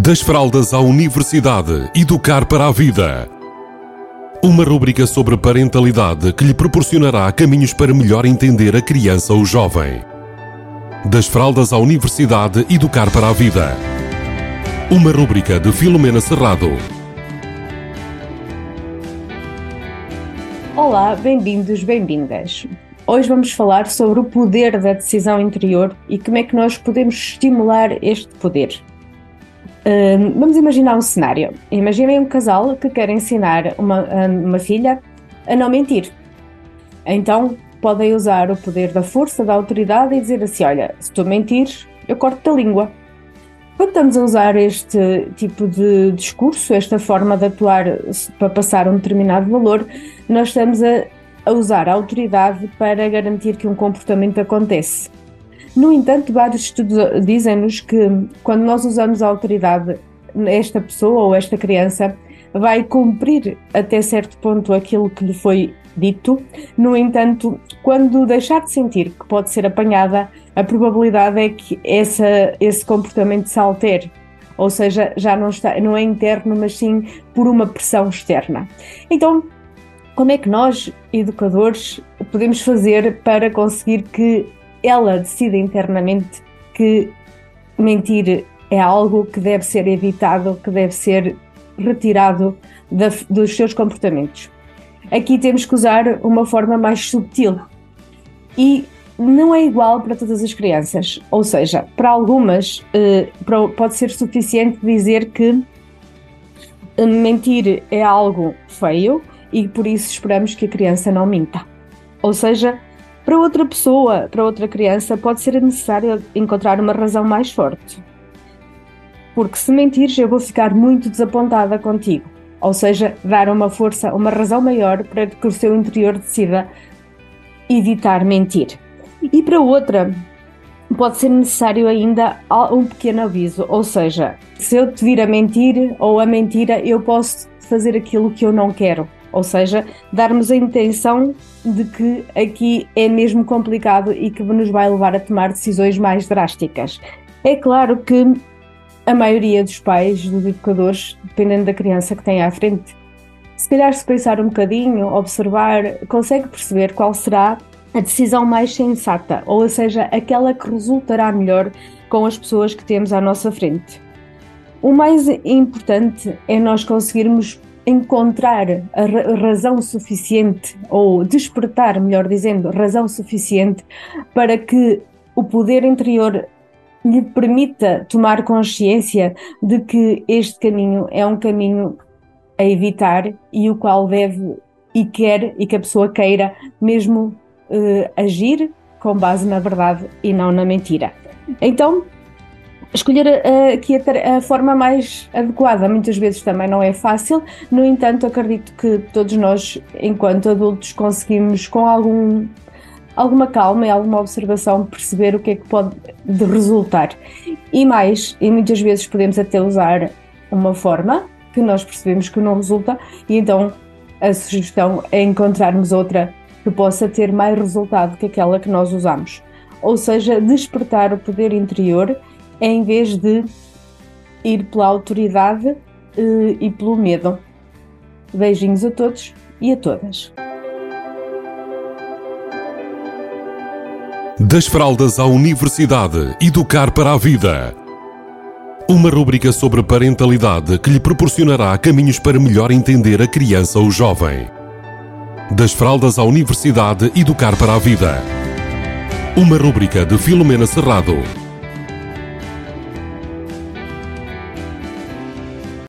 Das fraldas à universidade, educar para a vida. Uma rúbrica sobre parentalidade que lhe proporcionará caminhos para melhor entender a criança ou jovem. Das fraldas à universidade, educar para a vida. Uma rúbrica de Filomena Serrado. Olá, bem-vindos, bem-vindas. Hoje vamos falar sobre o poder da decisão interior e como é que nós podemos estimular este poder. Vamos imaginar um cenário. Imaginem um casal que quer ensinar uma, uma filha a não mentir. Então podem usar o poder da força, da autoridade e dizer assim: Olha, se tu mentires, eu corto-te a língua. Quando estamos a usar este tipo de discurso, esta forma de atuar para passar um determinado valor, nós estamos a a usar a autoridade para garantir que um comportamento acontece. No entanto, vários estudos dizem-nos que quando nós usamos a autoridade, esta pessoa ou esta criança vai cumprir até certo ponto aquilo que lhe foi dito. No entanto, quando deixar de sentir que pode ser apanhada, a probabilidade é que essa, esse comportamento se altere. Ou seja, já não, está, não é interno, mas sim por uma pressão externa. Então, como é que nós, educadores, podemos fazer para conseguir que ela decida internamente que mentir é algo que deve ser evitado, que deve ser retirado da, dos seus comportamentos? Aqui temos que usar uma forma mais subtil e não é igual para todas as crianças. Ou seja, para algumas eh, pode ser suficiente dizer que eh, mentir é algo feio e por isso esperamos que a criança não minta. Ou seja, para outra pessoa, para outra criança, pode ser necessário encontrar uma razão mais forte. Porque se mentires, eu vou ficar muito desapontada contigo. Ou seja, dar uma força, uma razão maior para que o seu interior decida evitar mentir. E para outra, pode ser necessário ainda um pequeno aviso, ou seja, se eu te vir a mentir ou a mentira, eu posso fazer aquilo que eu não quero. Ou seja, darmos a intenção de que aqui é mesmo complicado e que nos vai levar a tomar decisões mais drásticas. É claro que a maioria dos pais, dos educadores, dependendo da criança que tem à frente, se calhar se pensar um bocadinho, observar, consegue perceber qual será a decisão mais sensata, ou seja, aquela que resultará melhor com as pessoas que temos à nossa frente. O mais importante é nós conseguirmos encontrar a razão suficiente, ou despertar, melhor dizendo, razão suficiente para que o poder interior lhe permita tomar consciência de que este caminho é um caminho a evitar e o qual deve e quer e que a pessoa queira mesmo uh, agir com base na verdade e não na mentira. Então, escolher aqui a, a, forma mais adequada muitas vezes também não é fácil, no entanto, acredito que todos nós, enquanto adultos, conseguimos com algum, alguma calma e alguma observação perceber o que é que pode resultar. E mais, e muitas vezes podemos até usar uma forma que nós percebemos que não resulta, e então a sugestão é encontrarmos outra que possa ter mais resultado que aquela que nós usamos. Ou seja, despertar o poder interior em vez de ir pela autoridade uh, e pelo medo. Beijinhos a todos e a todas. Das fraldas à universidade, educar para a vida. Uma rúbrica sobre parentalidade que lhe proporcionará caminhos para melhor entender a criança ou jovem. Das fraldas à universidade, educar para a vida. Uma rúbrica de Filomena Serrado